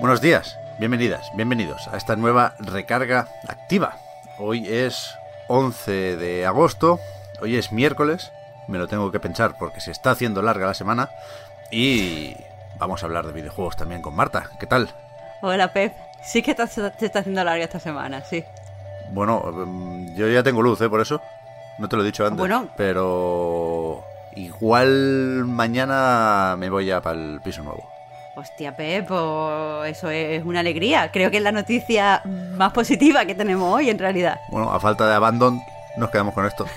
Buenos días, bienvenidas, bienvenidos a esta nueva recarga activa. Hoy es 11 de agosto, hoy es miércoles, me lo tengo que pensar porque se está haciendo larga la semana y vamos a hablar de videojuegos también con Marta. ¿Qué tal? Hola, Pep. Sí que se está haciendo larga esta semana, sí. Bueno, mm, yo ya tengo luz, ¿eh? Por eso. No te lo he dicho antes. Bueno. Pero igual mañana me voy ya para el piso nuevo. Hostia, Pep, eso es una alegría. Creo que es la noticia más positiva que tenemos hoy, en realidad. Bueno, a falta de abandon, nos quedamos con esto.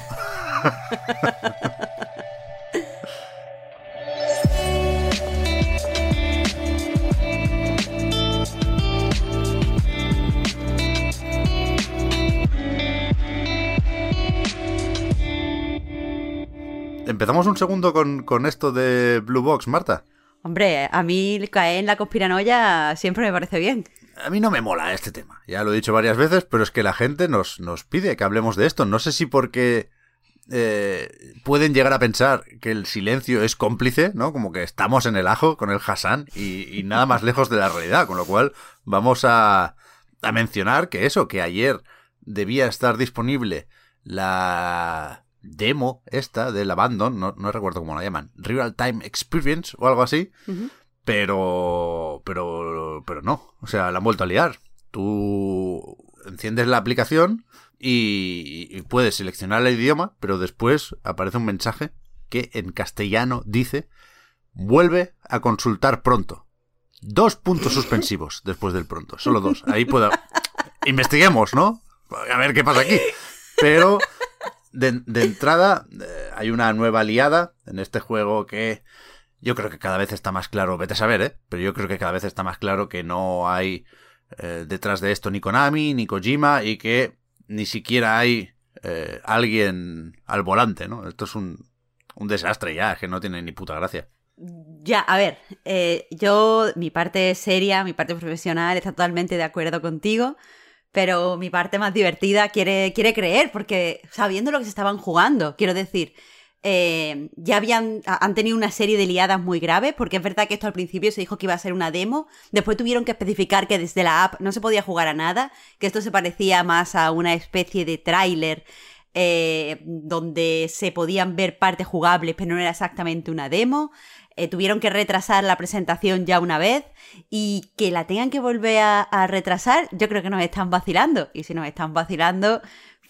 Empezamos un segundo con, con esto de Blue Box, Marta. Hombre, a mí caer en la conspiranoia siempre me parece bien. A mí no me mola este tema. Ya lo he dicho varias veces, pero es que la gente nos, nos pide que hablemos de esto. No sé si porque eh, pueden llegar a pensar que el silencio es cómplice, ¿no? Como que estamos en el ajo con el Hassan y, y nada más lejos de la realidad. Con lo cual vamos a, a mencionar que eso, que ayer debía estar disponible la demo esta del Abandon, no, no recuerdo cómo la llaman, Real Time Experience o algo así, pero pero pero no o sea la han vuelto a liar. Tú enciendes la aplicación y, y puedes seleccionar el idioma pero después aparece un mensaje que en castellano dice vuelve a consultar pronto dos puntos suspensivos después del pronto solo dos. Ahí puedo investiguemos no a ver qué pasa aquí. Pero de, entrada eh, hay una nueva aliada en este juego que yo creo que cada vez está más claro, vete a saber, ¿eh? Pero yo creo que cada vez está más claro que no hay eh, detrás de esto ni Konami, ni Kojima, y que ni siquiera hay eh, alguien al volante, ¿no? Esto es un, un desastre ya, que no tiene ni puta gracia. Ya, a ver, eh, yo, mi parte seria, mi parte profesional está totalmente de acuerdo contigo, pero mi parte más divertida quiere, quiere creer, porque sabiendo lo que se estaban jugando, quiero decir, eh, ya habían, ha- han tenido una serie de liadas muy graves, porque es verdad que esto al principio se dijo que iba a ser una demo, después tuvieron que especificar que desde la app no se podía jugar a nada, que esto se parecía más a una especie de tráiler eh, donde se podían ver partes jugables, pero no era exactamente una demo. Eh, tuvieron que retrasar la presentación ya una vez y que la tengan que volver a, a retrasar, yo creo que nos están vacilando. Y si nos están vacilando,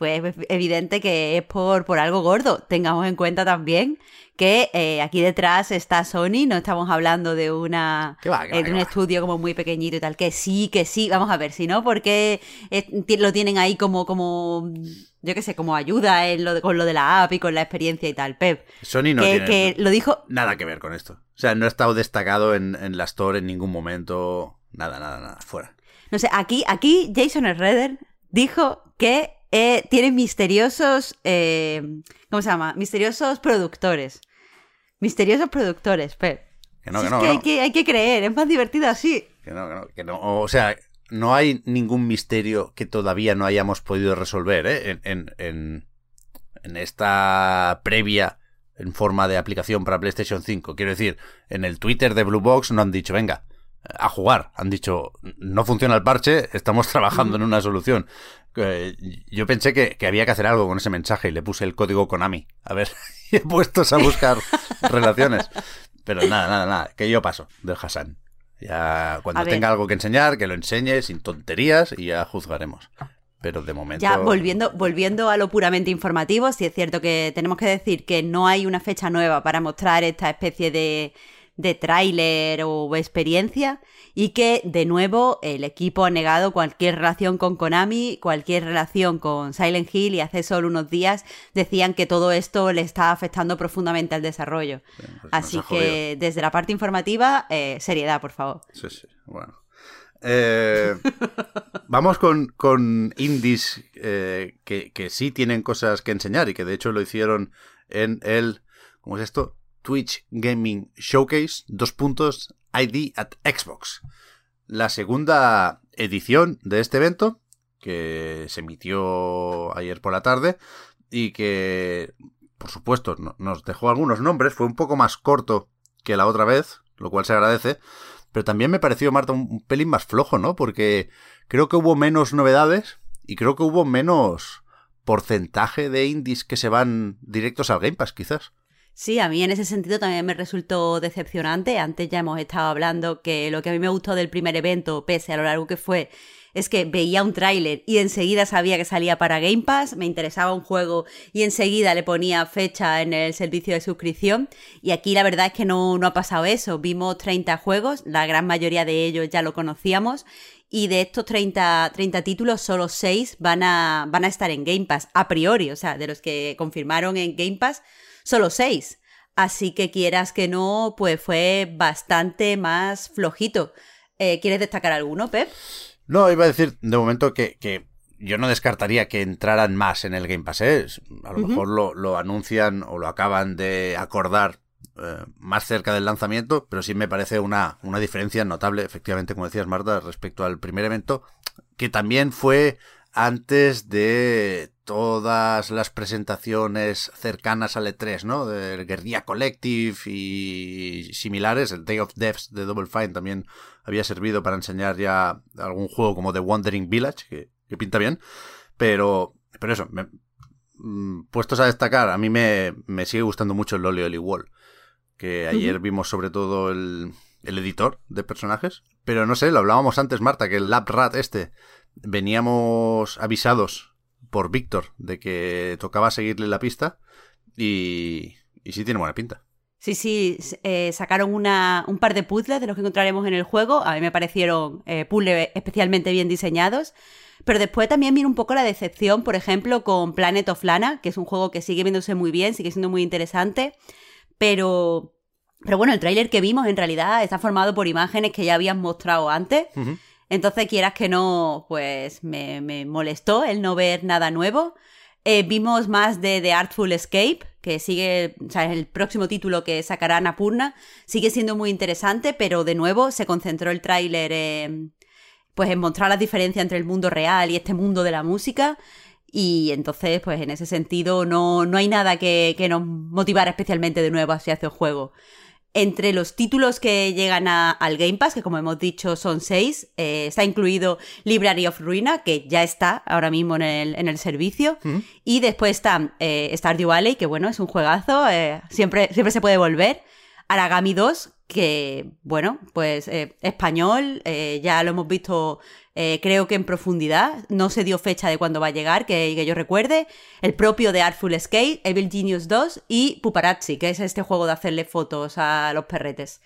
pues es evidente que es por, por algo gordo. Tengamos en cuenta también que eh, aquí detrás está Sony, no estamos hablando de una va, va, eh, de un estudio como muy pequeñito y tal, que sí, que sí, vamos a ver, si no, porque eh, ti- lo tienen ahí como, como, yo qué sé, como ayuda en lo de- con lo de la app y con la experiencia y tal, Pep. Sony no que, tiene que lo dijo, nada que ver con esto. O sea, no ha estado destacado en, en la Store en ningún momento. Nada, nada, nada. Fuera. no sé, aquí, aquí Jason Schroeder dijo que eh, tiene misteriosos, eh, ¿cómo se llama? Misteriosos productores. Misteriosos productores, Pep. Que no, Si que es no, que hay, que hay que creer, es más divertido así. Que no, que no, que no. O sea, no hay ningún misterio que todavía no hayamos podido resolver, ¿eh? En, en, en, en esta previa en forma de aplicación para PlayStation 5. Quiero decir, en el Twitter de Blue Box no han dicho, venga, a jugar. Han dicho, no funciona el parche, estamos trabajando en una solución. Eh, yo pensé que, que había que hacer algo con ese mensaje y le puse el código Konami. A ver, y he puestos a buscar relaciones. Pero nada, nada, nada, que yo paso del Hassan. Ya cuando A ver. tenga algo que enseñar, que lo enseñe sin tonterías y ya juzgaremos. Pero de momento. Ya volviendo, volviendo a lo puramente informativo, sí es cierto que tenemos que decir que no hay una fecha nueva para mostrar esta especie de, de tráiler o experiencia y que de nuevo el equipo ha negado cualquier relación con Konami, cualquier relación con Silent Hill y hace solo unos días decían que todo esto le está afectando profundamente al desarrollo. pues Así que desde la parte informativa, eh, seriedad, por favor. Sí, sí, bueno. Eh, vamos con, con indies eh, que, que sí tienen cosas que enseñar y que de hecho lo hicieron en el, ¿cómo es esto? Twitch Gaming Showcase, dos puntos, ID at Xbox. La segunda edición de este evento, que se emitió ayer por la tarde y que, por supuesto, no- nos dejó algunos nombres, fue un poco más corto que la otra vez, lo cual se agradece, pero también me pareció, Marta, un, un pelín más flojo, ¿no? Porque creo que hubo menos novedades y creo que hubo menos porcentaje de indies que se van directos al Game Pass, quizás. Sí, a mí en ese sentido también me resultó decepcionante. Antes ya hemos estado hablando que lo que a mí me gustó del primer evento, pese a lo largo que fue, es que veía un tráiler y enseguida sabía que salía para Game Pass, me interesaba un juego y enseguida le ponía fecha en el servicio de suscripción. Y aquí la verdad es que no, no ha pasado eso. Vimos 30 juegos, la gran mayoría de ellos ya lo conocíamos. Y de estos 30, 30 títulos, solo 6 van a, van a estar en Game Pass, a priori. O sea, de los que confirmaron en Game Pass, solo 6. Así que quieras que no, pues fue bastante más flojito. Eh, ¿Quieres destacar alguno, Pep? No, iba a decir de momento que, que yo no descartaría que entraran más en el Game Pass. ¿eh? A lo mejor lo, lo anuncian o lo acaban de acordar eh, más cerca del lanzamiento, pero sí me parece una, una diferencia notable, efectivamente, como decías, Marta, respecto al primer evento, que también fue antes de todas las presentaciones cercanas al E3, ¿no? Del Guerrilla Collective y similares. El Day of Deaths de Double Fine también había servido para enseñar ya algún juego como The Wandering Village, que, que pinta bien. Pero, pero eso, me- mm, puestos a destacar, a mí me, me sigue gustando mucho el Loli Oli Wall. Que ayer vimos sobre todo el, el editor de personajes. Pero no sé, lo hablábamos antes, Marta, que el Lab Rat este veníamos avisados por Víctor de que tocaba seguirle la pista y, y sí tiene buena pinta. Sí, sí, eh, sacaron una, un par de puzzles de los que encontraremos en el juego. A mí me parecieron eh, puzzles especialmente bien diseñados. Pero después también vino un poco la decepción, por ejemplo, con Planet of Lana, que es un juego que sigue viéndose muy bien, sigue siendo muy interesante. Pero, pero bueno, el tráiler que vimos en realidad está formado por imágenes que ya habían mostrado antes. Entonces, quieras que no, pues me, me molestó el no ver nada nuevo. Eh, vimos más de The Artful Escape, que sigue, o sea, el próximo título que sacará Napurna. Sigue siendo muy interesante, pero de nuevo se concentró el tráiler en, pues en mostrar la diferencia entre el mundo real y este mundo de la música. Y entonces, pues en ese sentido, no, no hay nada que, que nos motivara especialmente de nuevo hacia este juego. Entre los títulos que llegan a- al Game Pass, que como hemos dicho son seis, eh, está incluido Library of Ruina, que ya está ahora mismo en el, en el servicio. Y después está eh, Stardew Valley, que bueno, es un juegazo, eh, siempre, siempre se puede volver. Aragami 2, que bueno, pues eh, español, eh, ya lo hemos visto eh, creo que en profundidad, no se dio fecha de cuándo va a llegar, que, que yo recuerde, el propio de Artful Escape, Evil Genius 2 y Puparazzi, que es este juego de hacerle fotos a los perretes.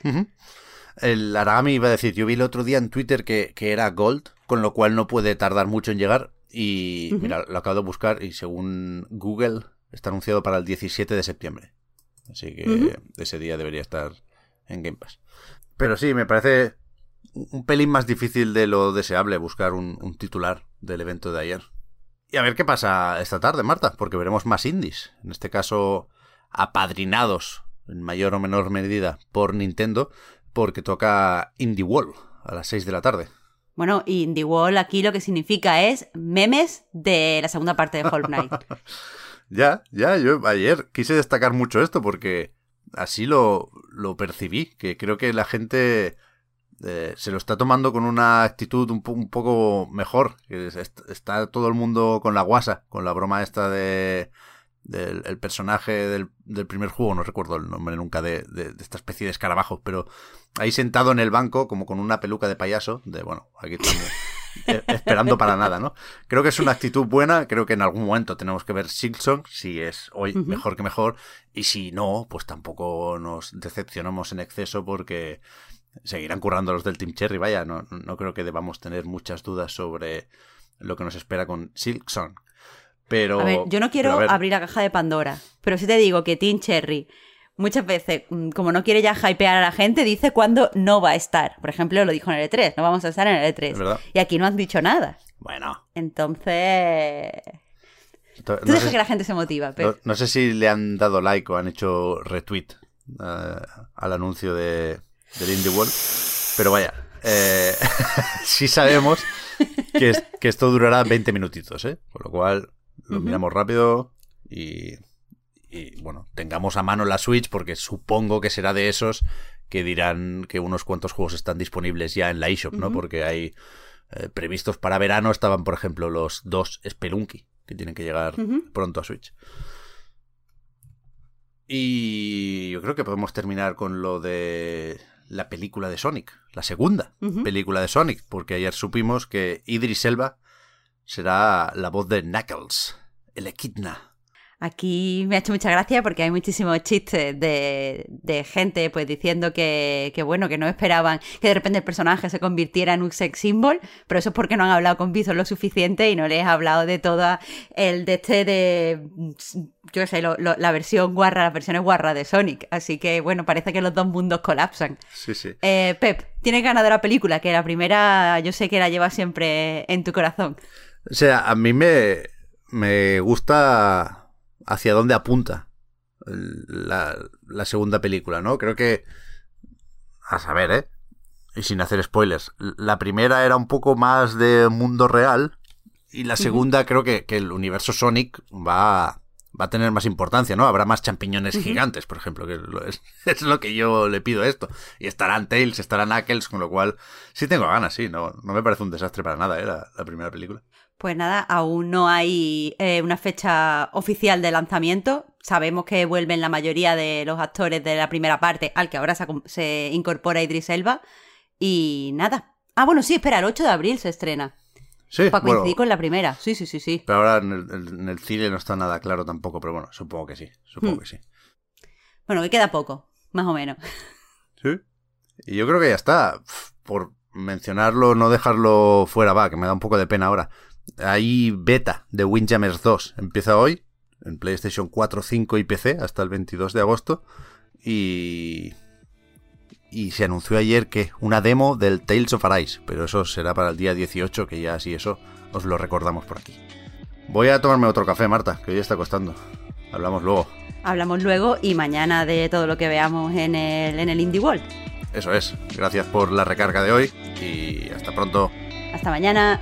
El Aragami iba a decir, yo vi el otro día en Twitter que, que era Gold, con lo cual no puede tardar mucho en llegar. Y mira, lo acabo de buscar y según Google está anunciado para el 17 de septiembre. Así que ese día debería estar en Game Pass. Pero sí, me parece un pelín más difícil de lo deseable buscar un, un titular del evento de ayer. Y a ver qué pasa esta tarde, Marta, porque veremos más indies. En este caso, apadrinados en mayor o menor medida por Nintendo, porque toca Indie Wall a las 6 de la tarde. Bueno, Indie Wall aquí lo que significa es memes de la segunda parte de Hollow Knight. Ya, ya, yo ayer quise destacar mucho esto porque así lo, lo percibí, que creo que la gente eh, se lo está tomando con una actitud un, un poco mejor, que es- est- está todo el mundo con la guasa, con la broma esta de del el personaje del, del primer juego, no recuerdo el nombre nunca de, de- de esta especie de escarabajo, pero ahí sentado en el banco como con una peluca de payaso, de bueno, aquí estamos. eh, esperando para nada, ¿no? Creo que es una actitud buena, creo que en algún momento tenemos que ver Silksong, si es hoy mejor que mejor, y si no, pues tampoco nos decepcionamos en exceso porque seguirán currando los del Team Cherry, vaya, no, no creo que debamos tener muchas dudas sobre lo que nos espera con Silksong. Pero, A ver, yo no quiero a abrir la caja de Pandora, pero sí te digo que Team Cherry muchas veces, mm, como no quiere ya hypear a la gente, dice cuándo no va a estar. Por ejemplo, lo dijo en el E3, no vamos a estar en el Es E3. verdad. Y aquí no han dicho nada. Bueno, Entonces... to- Tú no dejas que la gente se motiva, Pep. No, no sé si le han dado like o han hecho retweet eh, al anuncio de, del Indie World, pero vaya, eh, sí sabemos que, es- que esto durará 20 minutitos, ¿eh? Con lo cual lo miramos rápido y, y, bueno, tengamos a mano la Switch porque supongo que será de esos que dirán que unos cuantos juegos están disponibles ya en la eShop, ¿no? Porque hay eh, previstos para verano estaban, por ejemplo, los dos Spelunky que tienen que llegar pronto a Switch. Y yo creo que podemos terminar con lo de la película de Sonic, la segunda película de Sonic, porque ayer supimos que Idris Elba será la voz de Knuckles, el Echidna. Aquí me ha hecho mucha gracia porque hay muchísimos chistes de, de gente pues diciendo que, que, bueno, que no esperaban que de repente el personaje se convirtiera en un sex symbol, pero eso es porque no han hablado con Vizor lo suficiente y no les ha hablado de toda el de este de, yo qué sé, lo- lo- la versión guarra, las versiones guarra de Sonic. Así que bueno, parece que los dos mundos colapsan. Sí, sí. Eh, Pep, ¿tienes ganas de la película? Que la primera yo sé que la llevas siempre en tu corazón. O sea, a mí me, me gusta hacia dónde apunta la, la segunda película, ¿no? Creo que, a saber, ¿eh? Y sin hacer spoilers, la primera era un poco más de mundo real y la segunda creo que, que el universo Sonic va, va a tener más importancia, ¿no? Habrá más champiñones gigantes, por ejemplo, que es, es lo que yo le pido a esto. Y estarán Tails, estarán Knuckles, con lo cual sí tengo ganas, sí, no, no me parece un desastre para nada, ¿eh? La, la primera película. Pues nada, aún no hay eh, una fecha oficial de lanzamiento. Sabemos que vuelven la mayoría de los actores de la primera parte, al que ahora se, incorpora Idris Elba. Y nada. Ah, bueno, sí, espera, el 8 de abril se estrena. Sí, Para bueno, coincidir con la primera. Sí, sí, sí, sí. Pero ahora en el, en el cine no está nada claro tampoco, pero bueno, supongo que sí, supongo Hmm. que sí. Bueno, que queda poco, más o menos. Sí. Y yo creo que ya está. Por mencionarlo, no dejarlo fuera, va, que me da un poco de pena ahora. Hay beta de Windjammers 2. Empieza hoy en PlayStation 4, 5 y PC hasta el 22 de agosto. Y. Y se anunció ayer que una demo del Tales of Arise, pero eso será para el día 18, que ya así eso os lo recordamos por aquí. Voy a tomarme otro café, Marta, que hoy está costando. Hablamos luego. Hablamos luego y mañana de todo lo que veamos en el, en el Indie World. Eso es. Gracias por la recarga de hoy y hasta pronto. Hasta mañana.